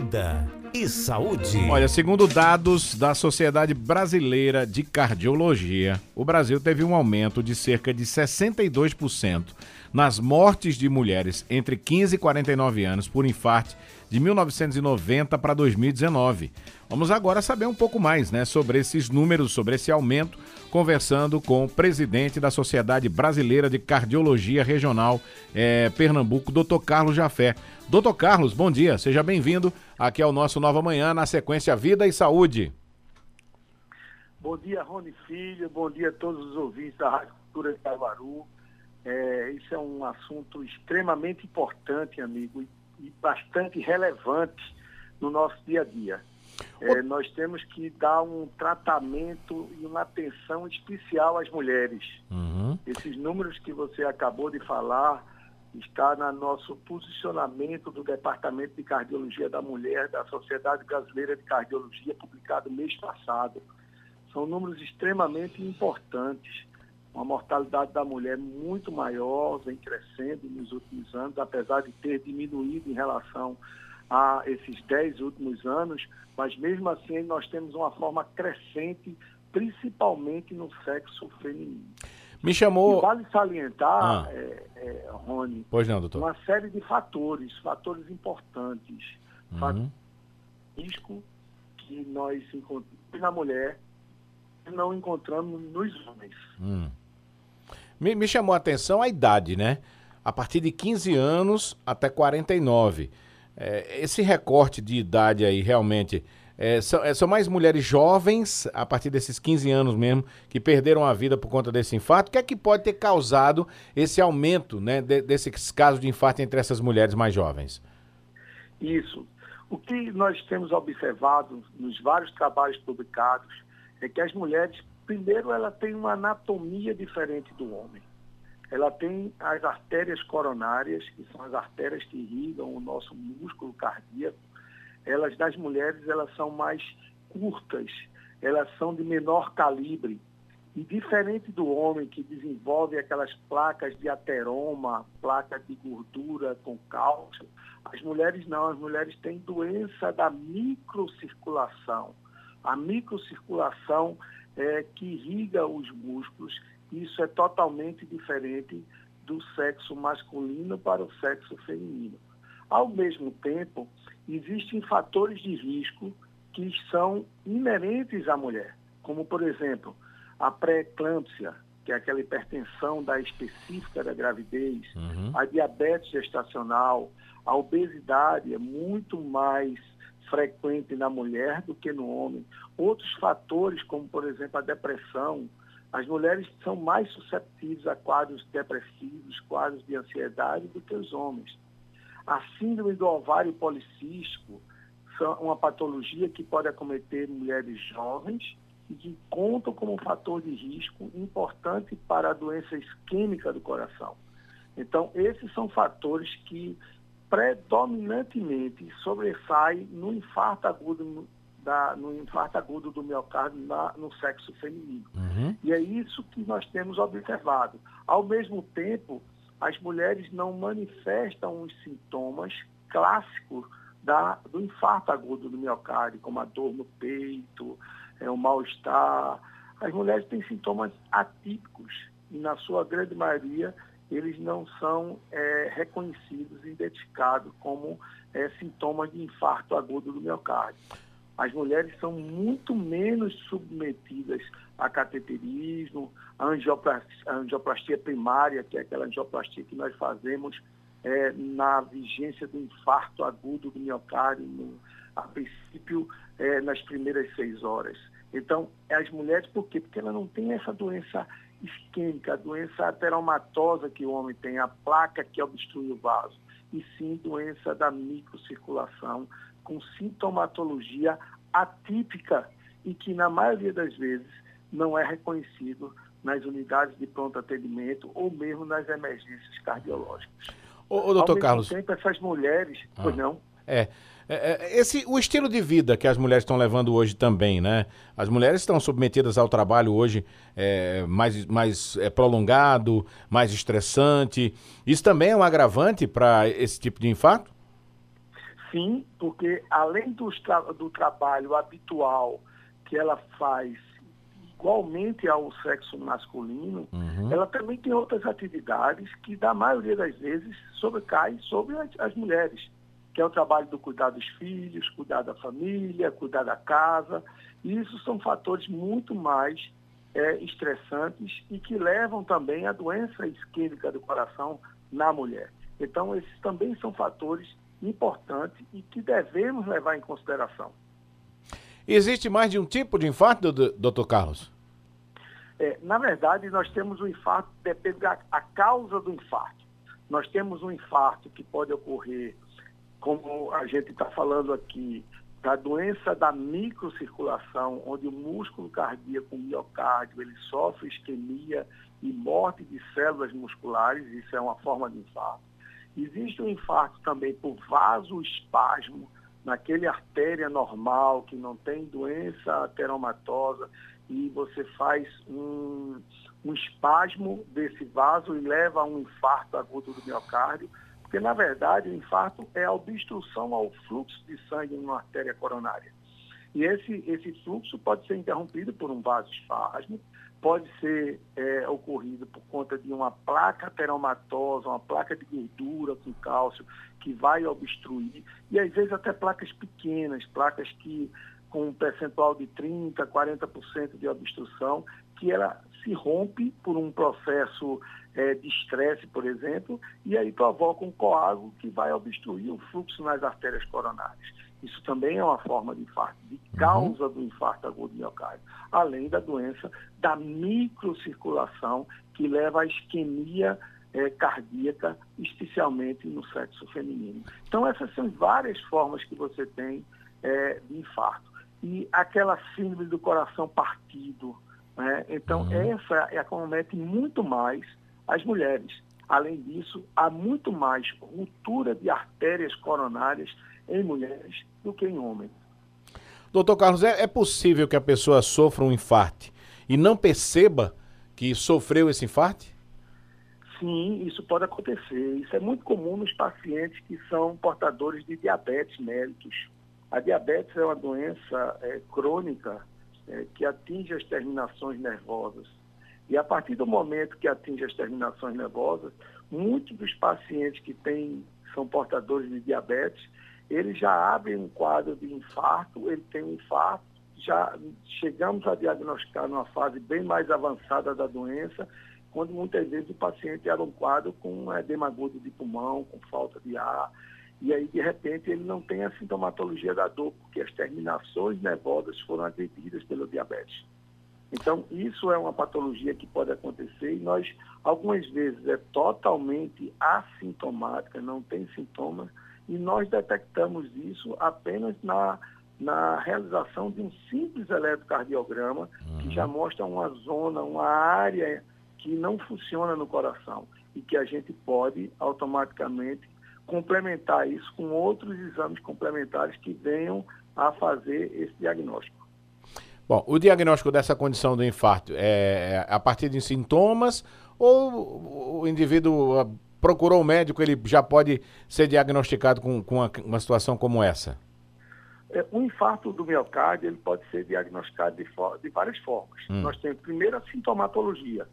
Vida e saúde. Olha, segundo dados da Sociedade Brasileira de Cardiologia, o Brasil teve um aumento de cerca de 62% nas mortes de mulheres entre 15 e 49 anos por infarto de 1990 para 2019. Vamos agora saber um pouco mais né, sobre esses números, sobre esse aumento, conversando com o presidente da Sociedade Brasileira de Cardiologia Regional é, Pernambuco, Dr. Carlos Jafé. Doutor Carlos, bom dia, seja bem-vindo aqui ao nosso Nova Manhã, na sequência Vida e Saúde. Bom dia, Rony Filho, bom dia a todos os ouvintes da Rádio Cultura de Caruaru. É, isso é um assunto extremamente importante, amigo, e, e bastante relevante no nosso dia a dia. É, nós temos que dar um tratamento e uma atenção especial às mulheres. Uhum. Esses números que você acabou de falar está no nosso posicionamento do Departamento de Cardiologia da Mulher da Sociedade Brasileira de Cardiologia, publicado mês passado. São números extremamente importantes. Uma mortalidade da mulher muito maior, vem crescendo nos últimos anos, apesar de ter diminuído em relação a esses dez últimos anos, mas mesmo assim nós temos uma forma crescente, principalmente no sexo feminino. Me chamou. E vale salientar, ah. é, é, Rony, pois não, doutor. uma série de fatores, fatores importantes. Uhum. Risco que nós encontramos na mulher e não encontramos nos homens. Hum. Me, me chamou a atenção a idade, né? A partir de 15 anos até 49. É, esse recorte de idade aí realmente é, são, é, são, mais mulheres jovens, a partir desses 15 anos mesmo, que perderam a vida por conta desse infarto. O que é que pode ter causado esse aumento né, de, desses casos de infarto entre essas mulheres mais jovens? Isso. O que nós temos observado nos vários trabalhos publicados é que as mulheres, primeiro, ela tem uma anatomia diferente do homem. Ela tem as artérias coronárias, que são as artérias que irrigam o nosso músculo cardíaco, elas das mulheres elas são mais curtas, elas são de menor calibre. E diferente do homem que desenvolve aquelas placas de ateroma, placa de gordura com cálcio, as mulheres não, as mulheres têm doença da microcirculação. A microcirculação é que irriga os músculos, isso é totalmente diferente do sexo masculino para o sexo feminino. Ao mesmo tempo, existem fatores de risco que são inerentes à mulher, como, por exemplo, a pré-eclâmpsia, que é aquela hipertensão da específica da gravidez, uhum. a diabetes gestacional, a obesidade é muito mais frequente na mulher do que no homem. Outros fatores, como, por exemplo, a depressão, as mulheres são mais susceptíveis a quadros depressivos, quadros de ansiedade do que os homens. A síndrome do ovário policístico é uma patologia que pode acometer mulheres jovens e que contam como um fator de risco importante para a doença isquêmica do coração. Então, esses são fatores que predominantemente sobressaem no infarto agudo da, no infarto agudo do miocárdio na, no sexo feminino. Uhum. E é isso que nós temos observado. Ao mesmo tempo, as mulheres não manifestam os sintomas clássicos da, do infarto agudo do miocárdio, como a dor no peito, é, o mal-estar. As mulheres têm sintomas atípicos e, na sua grande maioria, eles não são é, reconhecidos e identificados como é, sintomas de infarto agudo do miocárdio as mulheres são muito menos submetidas a cateterismo, a angioplastia, a angioplastia primária, que é aquela angioplastia que nós fazemos é, na vigência do infarto agudo do miocárdio, a princípio, é, nas primeiras seis horas. Então, as mulheres, por quê? Porque ela não tem essa doença isquêmica, a doença ateromatosa que o homem tem, a placa que obstrui o vaso, e sim doença da microcirculação, com sintomatologia atípica e que, na maioria das vezes, não é reconhecido nas unidades de pronto atendimento ou mesmo nas emergências cardiológicas. Ô, ô doutor Carlos. tempo, essas mulheres, ah, pois não? É. É, é, esse, o estilo de vida que as mulheres estão levando hoje também, né? As mulheres estão submetidas ao trabalho hoje é, mais, mais é, prolongado, mais estressante. Isso também é um agravante para esse tipo de infarto? Sim, porque além do, tra do trabalho habitual que ela faz igualmente ao sexo masculino, uhum. ela também tem outras atividades que, da maioria das vezes, sobrecaem sobre as, as, mulheres, que é o trabalho do cuidar dos filhos, cuidar da família, cuidar da casa. E isso são fatores muito mais é, estressantes e que levam também à doença isquêmica do coração na mulher. Então, esses também são fatores importantes e que devemos levar em consideração. Existe mais de um tipo de infarto, doutor Carlos? É, na verdade, nós temos o um infarto, depende da a causa do infarto. Nós temos um infarto que pode ocorrer, como a gente está falando aqui, da doença da microcirculação, onde o músculo cardíaco, o miocárdio, ele sofre isquemia e morte de células musculares, isso é uma forma de infarto. Existe um infarto também por vasoespasmo, naquele artéria normal, que não tem doença ateromatosa, e você faz um, um espasmo desse vaso e leva a um infarto agudo do miocárdio, porque na verdade o infarto é a obstrução ao fluxo de sangue numa artéria coronária. E esse, esse fluxo pode ser interrompido por um vasoespasmo, pode ser é, ocorrido por conta de uma placa teromatosa, uma placa de gordura com cálcio que vai obstruir, e às vezes até placas pequenas, placas que com um percentual de 30%, 40% de obstrução, que ela se rompe por um processo é, de estresse, por exemplo, e aí provoca um coágulo que vai obstruir o fluxo nas artérias coronárias. Isso também é uma forma de infarto, de uhum. causa do infarto agudo miocárdio, além da doença da microcirculação que leva à isquemia é, cardíaca, especialmente no sexo feminino. Então, essas são várias formas que você tem é, de infarto. E aquela síndrome do coração partido, né? então uhum. essa é acomete muito mais as mulheres. Além disso, há muito mais ruptura de artérias coronárias em mulheres do que em homens. Doutor Carlos, é, é possível que a pessoa sofra um infarto e não perceba que sofreu esse infarto? Sim, isso pode acontecer. Isso é muito comum nos pacientes que são portadores de diabetes mellitus. A diabetes é uma doença é, crônica é, que atinge as terminações nervosas. E a partir do momento que atinge as terminações nervosas, muitos dos pacientes que têm, são portadores de diabetes, ele já abre um quadro de infarto, ele tem um infarto, já chegamos a diagnosticar numa fase bem mais avançada da doença, quando muitas vezes o paciente era um quadro com edema agudo de pulmão, com falta de ar, e aí de repente ele não tem a sintomatologia da dor, porque as terminações nervosas foram agredidas pelo diabetes. Então, isso é uma patologia que pode acontecer e nós, algumas vezes, é totalmente assintomática, não tem sintomas, e nós detectamos isso apenas na, na realização de um simples eletrocardiograma, uhum. que já mostra uma zona, uma área que não funciona no coração e que a gente pode automaticamente complementar isso com outros exames complementares que venham a fazer esse diagnóstico. Bom, o diagnóstico dessa condição do infarto é, é a partir de sintomas ou o indivíduo procurou o médico, ele já pode ser diagnosticado com, com uma, uma situação como essa? É, o infarto do miocárdio ele pode ser diagnosticado de, de várias formas. Hum. Nós temos primeiro a sintomatologia,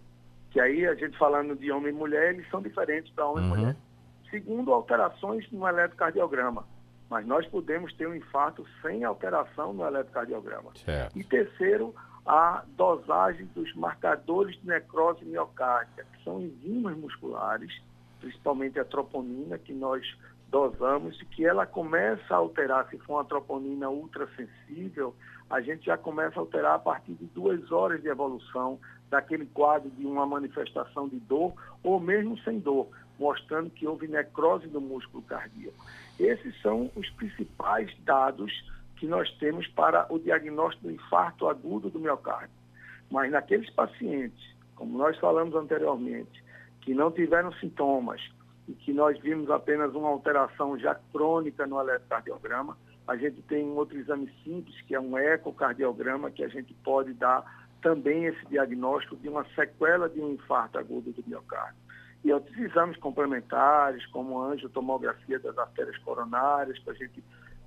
que aí a gente falando de homem e mulher, eles são diferentes para homem uhum. e mulher. Segundo, alterações no eletrocardiograma. Mas nós podemos ter um infarto sem alteração no eletrocardiograma. Certo. E terceiro, a dosagem dos marcadores de necrose miocárdica, que são enzimas musculares principalmente a troponina, que nós dosamos, e que ela começa a alterar, se for uma troponina ultrassensível, a gente já começa a alterar a partir de duas horas de evolução daquele quadro de uma manifestação de dor, ou mesmo sem dor, mostrando que houve necrose do músculo cardíaco. Esses são os principais dados que nós temos para o diagnóstico do infarto agudo do miocárdio. Mas naqueles pacientes, como nós falamos anteriormente, que não tiveram sintomas e que nós vimos apenas uma alteração já crônica no eletrocardiograma, a gente tem um outro exame simples, que é um ecocardiograma, que a gente pode dar também esse diagnóstico de uma sequela de um infarto agudo do miocárdio. e outros exames complementares, como a angiotomografia das artérias coronárias, para a gente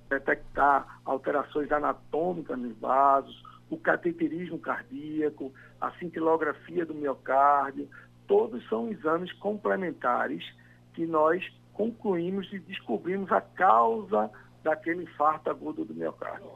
detectar alterações anatômicas nos vasos, o cateterismo cardíaco, a cintilografia do miocárdio, todos são exames complementares que nós concluímos e descobrimos a causa daquele infarto agudo do miocárdio.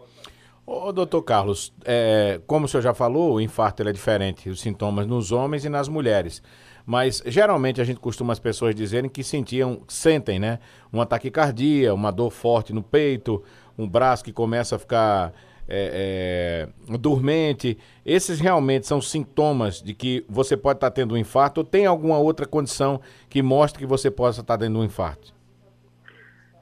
Ô, doutor Carlos, é, como o senhor já falou, o infarto é diferente, os sintomas nos homens e nas mulheres. Mas geralmente a gente costuma as pessoas dizerem que sentiam, sentem, né? Um ataque cardíaco, uma dor forte no peito, um braço que começa a ficar é, é, dormente. Esses realmente são sintomas de que você pode estar tendo um infarto ou tem alguma outra condição que mostre que você possa estar tendo um infarto?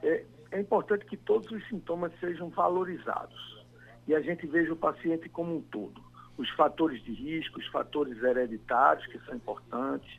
É, é importante que todos os sintomas sejam valorizados e a gente veja o paciente como um todo. Os fatores de risco, os fatores hereditários, que são importantes,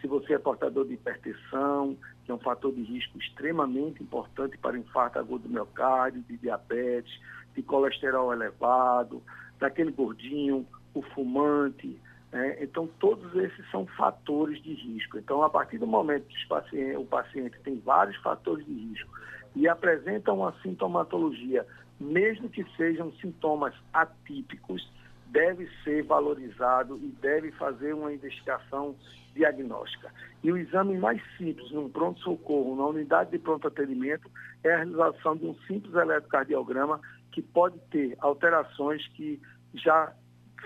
se você é portador de hipertensão, que é um fator de risco extremamente importante para infarto agudo do miocárdio, de diabetes, de colesterol elevado, daquele gordinho, o fumante. Né? Então, todos esses são fatores de risco. Então, a partir do momento que o paciente tem vários fatores de risco e apresenta uma sintomatologia mesmo que sejam sintomas atípicos, deve ser valorizado e deve fazer uma investigação diagnóstica. E o exame mais simples num pronto-socorro, na unidade de pronto atendimento, é a realização de um simples eletrocardiograma que pode ter alterações que já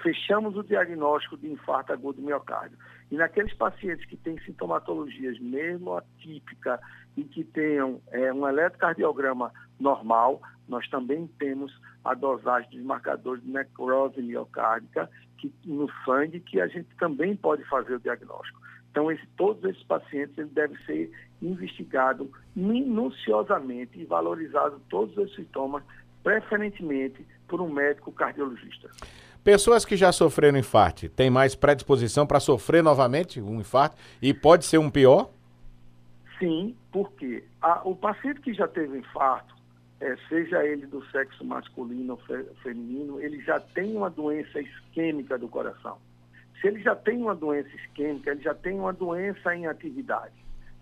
fechamos o diagnóstico de infarto agudo do miocárdio. E naqueles pacientes que têm sintomatologias mesmo atípica e que tenham é, um eletrocardiograma normal, nós também temos a dosagem dos marcadores de necrose miocárdica que, no sangue, que a gente também pode fazer o diagnóstico. Então, esse, todos esses pacientes ele devem ser investigados minuciosamente e valorizados todos os sintomas, preferentemente por um médico cardiologista. Pessoas que já sofreram infarto têm mais predisposição para sofrer novamente um infarto e pode ser um pior? Sim, porque a, o paciente que já teve infarto, é, seja ele do sexo masculino ou fe, feminino, ele já tem uma doença isquêmica do coração. Se ele já tem uma doença isquêmica, ele já tem uma doença em atividade.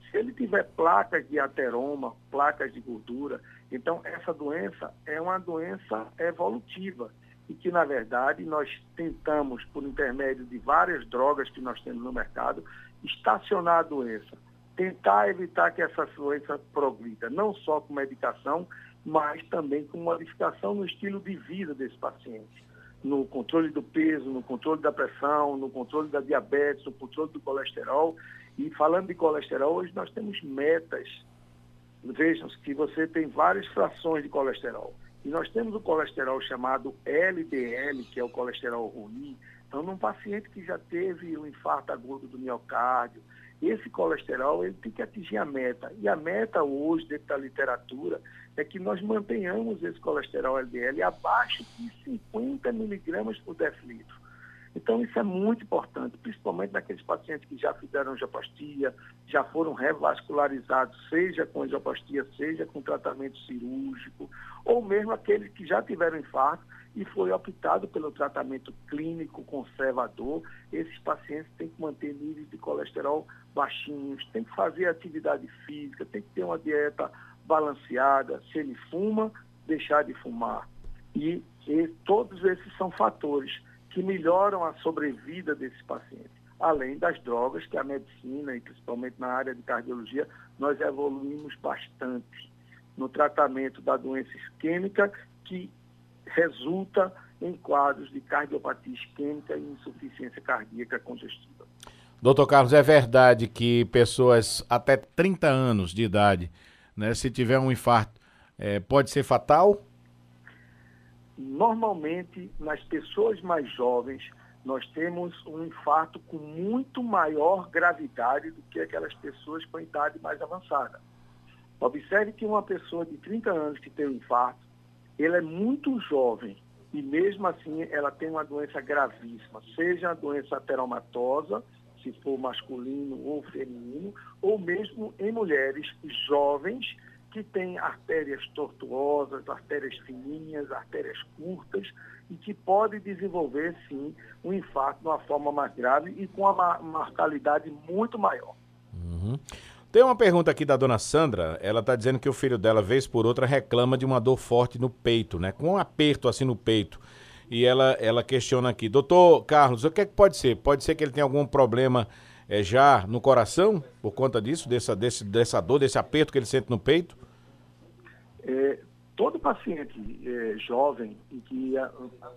Se ele tiver placas de ateroma, placas de gordura, então essa doença é uma doença evolutiva e que, na verdade, nós tentamos, por intermédio de várias drogas que nós temos no mercado, estacionar a doença, tentar evitar que essa doença progrida, não só com medicação, mas também com modificação no estilo de vida desse paciente, no controle do peso, no controle da pressão, no controle da diabetes, no controle do colesterol. E falando de colesterol, hoje nós temos metas. Vejam que você tem várias frações de colesterol. E nós temos o colesterol chamado LDL, que é o colesterol ruim. Então, num paciente que já teve um infarto agudo do miocárdio, esse colesterol ele tem que atingir a meta. E a meta hoje, dentro da literatura, é que nós mantenhamos esse colesterol LDL abaixo de 50 miligramas por decilitro. Então, isso é muito importante, principalmente naqueles pacientes que já fizeram angioplastia, já foram revascularizados, seja com angioplastia, seja com tratamento cirúrgico, ou mesmo aqueles que já tiveram infarto e foi optado pelo tratamento clínico conservador. Esses pacientes têm que manter níveis de colesterol baixinhos, têm que fazer atividade física, têm que ter uma dieta balanceada. Se ele fuma, deixar de fumar. E, e todos esses são fatores que melhoram a sobrevida desse paciente. Além das drogas, que a medicina, e principalmente na área de cardiologia, nós evoluímos bastante no tratamento da doença isquêmica, que resulta em quadros de cardiopatia isquêmica e insuficiência cardíaca congestiva. Doutor Carlos, é verdade que pessoas até 30 anos de idade, né, se tiver um infarto, é, pode ser fatal? Normalmente, nas pessoas mais jovens, nós temos um infarto com muito maior gravidade do que aquelas pessoas com idade mais avançada. Observe que uma pessoa de 30 anos que tem um infarto, ele é muito jovem e mesmo assim ela tem uma doença gravíssima, seja a doença ateromatosa, se for masculino ou feminino, ou mesmo em mulheres jovens que têm artérias tortuosas, artérias fininhas, artérias curtas, e que pode desenvolver, sim, um infarto de uma forma mais grave e com uma mortalidade muito maior. Uhum. Tem uma pergunta aqui da dona Sandra. Ela está dizendo que o filho dela, vez por outra, reclama de uma dor forte no peito, né? Com um aperto assim no peito. E ela, ela questiona aqui, doutor Carlos, o que é que pode ser? Pode ser que ele tenha algum problema é, já no coração, por conta disso, dessa, desse, dessa dor, desse aperto que ele sente no peito? É, todo paciente é, jovem e que a,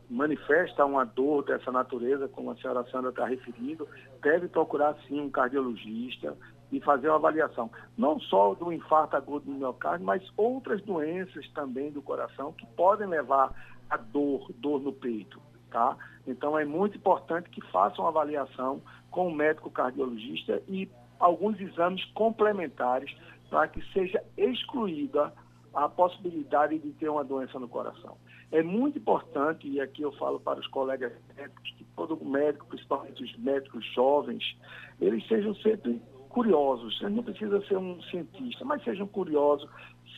manifesta uma dor dessa natureza, como a senhora Sandra está referindo, deve procurar sim um cardiologista e fazer uma avaliação, não só do infarto agudo do miocárdio, mas outras doenças também do coração que podem levar a dor, dor no peito, tá? Então é muito importante que façam avaliação com o médico cardiologista e alguns exames complementares para que seja excluída a possibilidade de ter uma doença no coração. É muito importante, e aqui eu falo para os colegas médicos, que todo médico, principalmente os médicos jovens, eles sejam sempre curiosos. Não precisa ser um cientista, mas sejam curiosos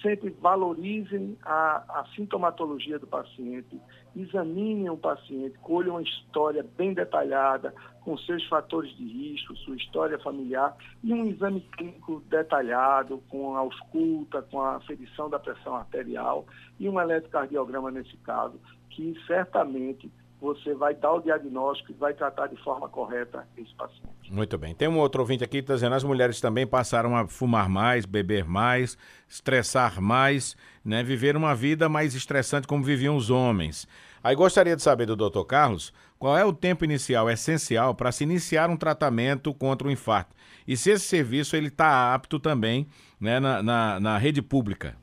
sempre valorizem a, a, sintomatologia do paciente, examinem o paciente, colham uma história bem detalhada, com seus fatores de risco, sua história familiar, e um exame clínico detalhado, com a ausculta, com a aferição da pressão arterial e um eletrocardiograma nesse caso, que certamente você vai dar o diagnóstico e vai tratar de forma correta esse paciente. Muito bem. Tem um outro ouvinte aqui que dizendo as mulheres também passaram a fumar mais, beber mais, estressar mais, né? Viver uma vida mais estressante como viviam os homens. Aí gostaria de saber do Dr. Carlos qual é o tempo inicial essencial para se iniciar um tratamento contra o infarto e se esse serviço ele está apto também né, na, na, na rede pública.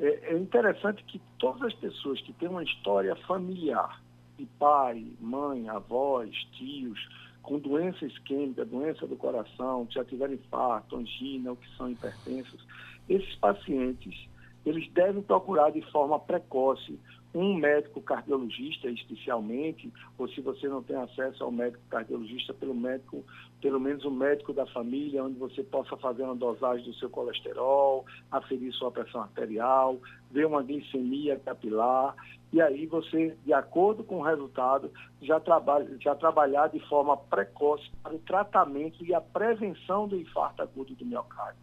É, é interessante que todas as pessoas que têm uma história familiar, de pai, mãe, avós, tios, com doença isquêmica, doença do coração, que já tiveram infarto, angina ou que são hipertensos, esses pacientes, eles devem procurar de forma precoce um médico cardiologista especialmente, ou se você não tem acesso ao médico cardiologista, pelo médico, pelo menos um médico da família, onde você possa fazer uma dosagem do seu colesterol, aferir sua pressão arterial, ver uma glicemia capilar, e aí você, de acordo com o resultado, já, trabalha, já trabalhar de forma precoce para o tratamento e a prevenção do infarto agudo do miocárdio.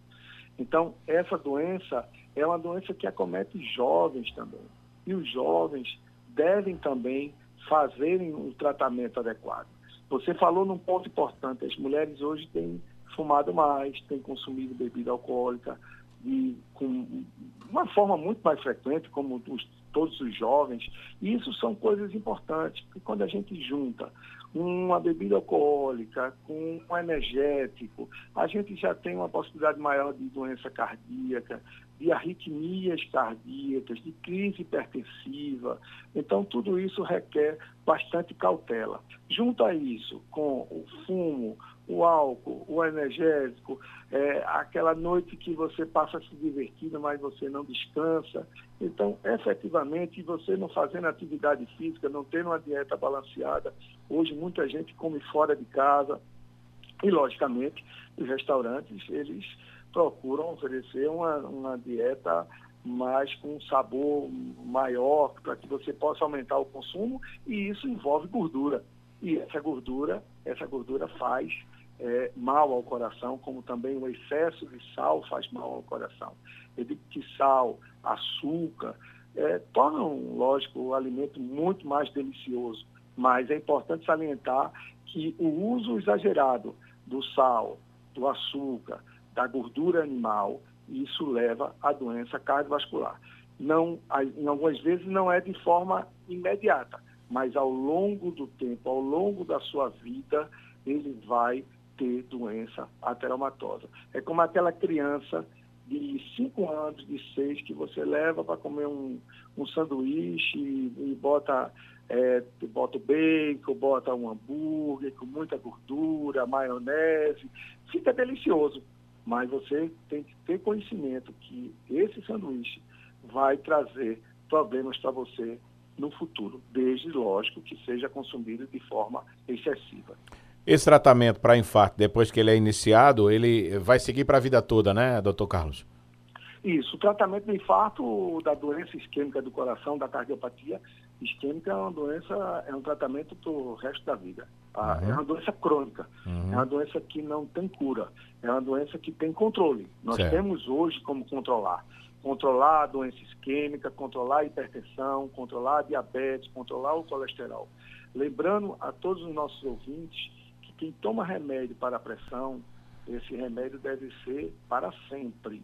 Então, essa doença é uma doença que acomete jovens também e os jovens devem também fazerem o um tratamento adequado. Você falou num ponto importante, as mulheres hoje têm fumado mais, têm consumido bebida alcoólica e com uma forma muito mais frequente, como os, todos os jovens. E isso são coisas importantes, porque quando a gente junta uma bebida alcoólica com um energético, a gente já tem uma possibilidade maior de doença cardíaca, de arritmias cardíacas, de crise hipertensiva. Então, tudo isso requer bastante cautela. Junto a isso, com o fumo, o álcool, o energético, é, aquela noite que você passa se divertindo, mas você não descansa. Então, efetivamente, você não fazendo atividade física, não tendo uma dieta balanceada, hoje muita gente come fora de casa. E, logicamente, os restaurantes, eles procuram oferecer uma, uma dieta mais com um sabor maior, para que você possa aumentar o consumo, e isso envolve gordura. E essa gordura, essa gordura faz é, mal ao coração, como também o excesso de sal faz mal ao coração. Eu digo que sal, açúcar, é, tornam, lógico, o alimento muito mais delicioso, mas é importante salientar que o uso exagerado do sal, do açúcar, da gordura animal, isso leva à doença cardiovascular. Não, em algumas vezes não é de forma imediata, mas ao longo do tempo, ao longo da sua vida, ele vai ter doença ateromatosa. É como aquela criança de 5 anos, de 6, que você leva para comer um, um sanduíche e, e bota, é, bota bacon, bota um hambúrguer com muita gordura, maionese, fica delicioso mas você tem que ter conhecimento que esse sanduíche vai trazer problemas para você no futuro, desde, lógico, que seja consumido de forma excessiva. Esse tratamento para infarto, depois que ele é iniciado, ele vai seguir para a vida toda, né, doutor Carlos? Isso, o tratamento do infarto, da doença isquêmica do coração, da cardiopatia isquêmica é uma doença, é um tratamento para o resto da vida. Ah, uhum. É uma doença crônica, uhum. é uma doença que não tem cura, é uma doença que tem controle. Nós certo. temos hoje como controlar. Controlar a doença isquêmica, controlar a hipertensão, controlar a diabetes, controlar o colesterol. Lembrando a todos os nossos ouvintes quem toma remédio para a pressão, esse remédio deve ser para sempre.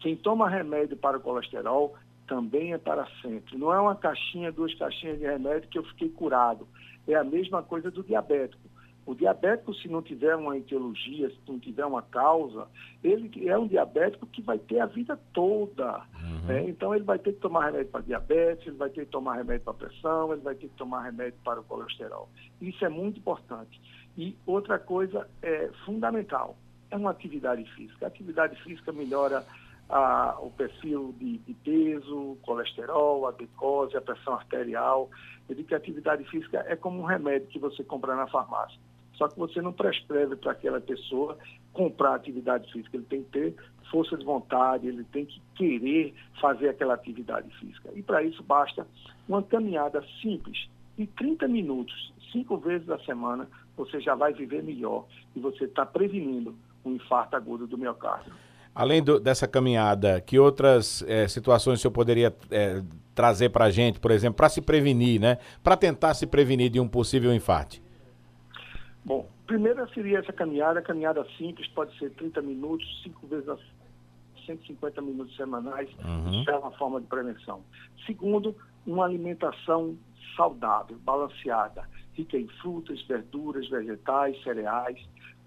Quem toma remédio para o colesterol também é para sempre. Não é uma caixinha, duas caixinhas de remédio que eu fiquei curado. É a mesma coisa do diabético. O diabético, se não tiver uma etiologia, se não tiver uma causa, ele é um diabético que vai ter a vida toda. Uhum. Né? Então, ele vai ter que tomar remédio para diabetes, ele vai ter que tomar remédio para pressão, ele vai ter que tomar remédio para o colesterol. Isso é muito importante. E outra coisa é fundamental, é uma atividade física. A atividade física melhora a, o perfil de, de, peso, colesterol, a glicose, a pressão arterial. Eu digo que a atividade física é como um remédio que você compra na farmácia. Só que você não prescreve para aquela pessoa comprar atividade física. Ele tem que ter força de vontade, ele tem que querer fazer aquela atividade física. E para isso basta uma caminhada simples, de 30 minutos, cinco vezes a semana, você já vai viver melhor e você está prevenindo um infarto agudo do miocárdio. Além do, dessa caminhada, que outras é, situações o senhor poderia é, trazer para a gente, por exemplo, para se prevenir, né? Para tentar se prevenir de um possível infarte? Bom, primeiro seria essa caminhada, caminhada simples, pode ser 30 minutos, cinco vezes a 150 minutos semanais, uhum. isso é uma forma de prevenção. Segundo, uma alimentação saudável, balanceada, rica em frutas, verduras, vegetais, cereais,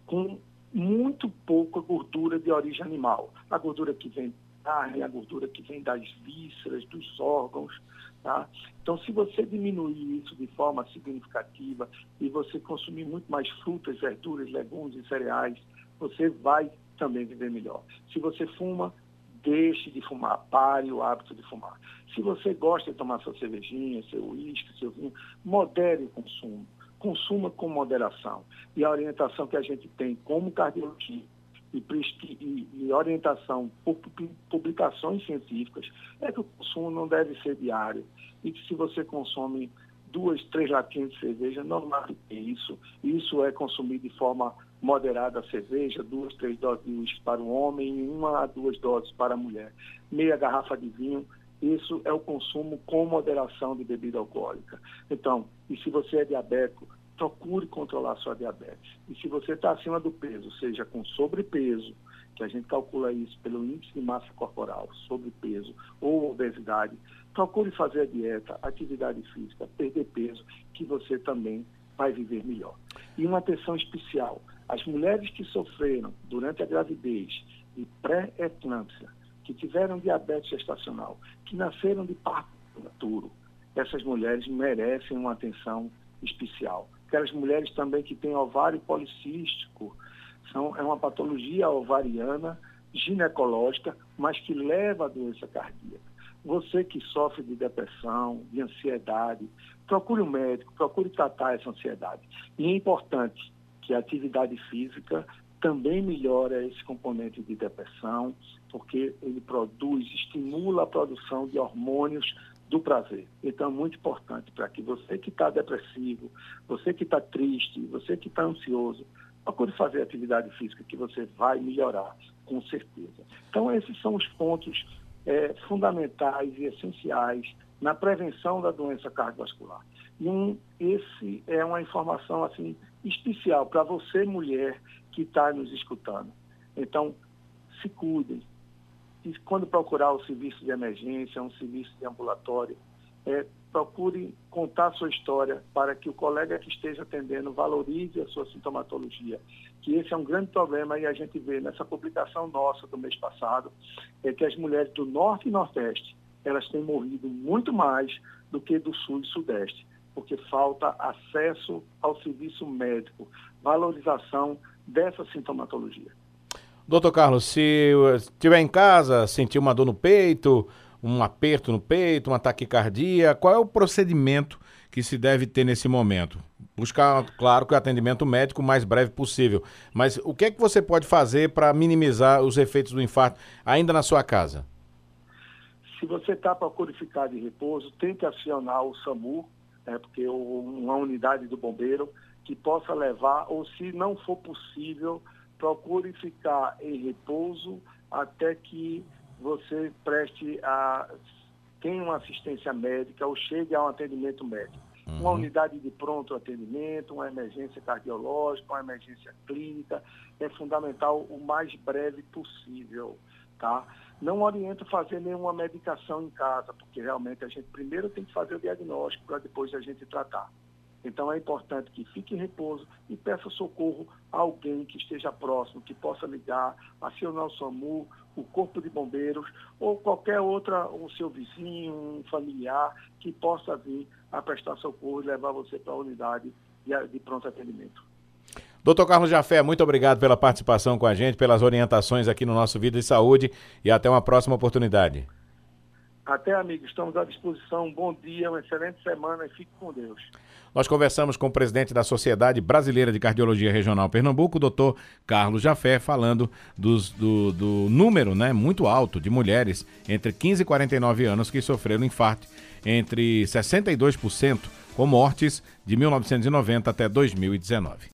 com muito pouca gordura de origem animal. A gordura que vem da carne, a gordura que vem das vísceras, dos órgãos. Tá? Então, se você diminuir isso de forma significativa e você consumir muito mais frutas, verduras, legumes e cereais, você vai também viver melhor. Se você fuma, deixe de fumar, pare o hábito de fumar. Se você gosta de tomar sua cervejinha, seu uísque, seu vinho, modere o consumo consuma com moderação. E a orientação que a gente tem como cardiologia e, e, e, orientação por publicações científicas é que o consumo não deve ser diário e que se você consome duas, três latinhas de cerveja, normal é isso. Isso é consumir de forma moderada a cerveja, duas, três doses para o homem uma a duas doses para a mulher. Meia garrafa de vinho isso é o consumo com moderação de bebida alcoólica. Então, e se você é diabético, procure controlar sua diabetes. E se você está acima do peso, seja com sobrepeso, que a gente calcula isso pelo índice de massa corporal, sobrepeso ou obesidade, procure fazer a dieta, atividade física, perder peso, que você também vai viver melhor. E uma atenção especial, as mulheres que sofreram durante a gravidez de pré-eclâmpsia, que tiveram diabetes gestacional, que nasceram de parto prematuro, essas mulheres merecem uma atenção especial. Aquelas mulheres também que têm ovário policístico, são, é uma patologia ovariana ginecológica, mas que leva à doença cardíaca. Você que sofre de depressão, de ansiedade, procure um médico, procure tratar essa ansiedade. E é importante que a atividade física também melhora esse componente de depressão, porque ele produz, estimula a produção de hormônios do prazer. Então, é muito importante para que você que está depressivo, você que está triste, você que está ansioso, procure fazer atividade física que você vai melhorar, com certeza. Então, esses são os pontos é, fundamentais e essenciais na prevenção da doença cardiovascular. E um, esse é uma informação assim especial para você, mulher, que está nos escutando. Então, se cuidem. E quando procurar o serviço de emergência, um serviço de ambulatório, é, procure contar sua história para que o colega que esteja atendendo valorize a sua sintomatologia. Que esse é um grande problema e a gente vê nessa publicação nossa do mês passado, é que as mulheres do Norte e Nordeste, elas têm morrido muito mais do que do Sul e Sudeste, porque falta acesso ao serviço médico, valorização dessa sintomatologia. Doutor Carlos, se estiver em casa, sentir uma dor no peito, um aperto no peito, uma taquicardia, qual é o procedimento que se deve ter nesse momento? Buscar, claro, que o atendimento médico o mais breve possível. Mas o que é que você pode fazer para minimizar os efeitos do infarto ainda na sua casa? Se você está para codificar de repouso, tente acionar o SAMU, né, porque uma unidade do bombeiro que possa levar, ou se não for possível, procure ficar em repouso até que você preste a tenha uma assistência médica ou chegue a um atendimento médico. Uhum. Uma unidade de pronto atendimento, uma emergência cardiológica, uma emergência clínica, é fundamental o mais breve possível, tá? Não oriento fazer nenhuma medicação em casa, porque realmente a gente primeiro tem que fazer o diagnóstico para depois a gente tratar. Então é importante que fique em repouso e peça socorro a alguém que esteja próximo, que possa ligar, acionar o SAMU, o Corpo de Bombeiros ou qualquer outra, o seu vizinho, um familiar, que possa vir a prestar socorro e levar você para a unidade de, de pronto atendimento. Doutor Carlos Jafé, muito obrigado pela participação com a gente, pelas orientações aqui no nosso Vida e Saúde e até uma próxima oportunidade. Até, amigo, estamos à disposição. Um bom dia, uma excelente semana e fique com Deus. Nós conversamos com o presidente da Sociedade Brasileira de Cardiologia Regional Pernambuco, o doutor Carlos Jafé, falando dos, do, do número né, muito alto de mulheres entre 15 e 49 anos que sofreram infarto, entre 62% com mortes de 1990 até 2019.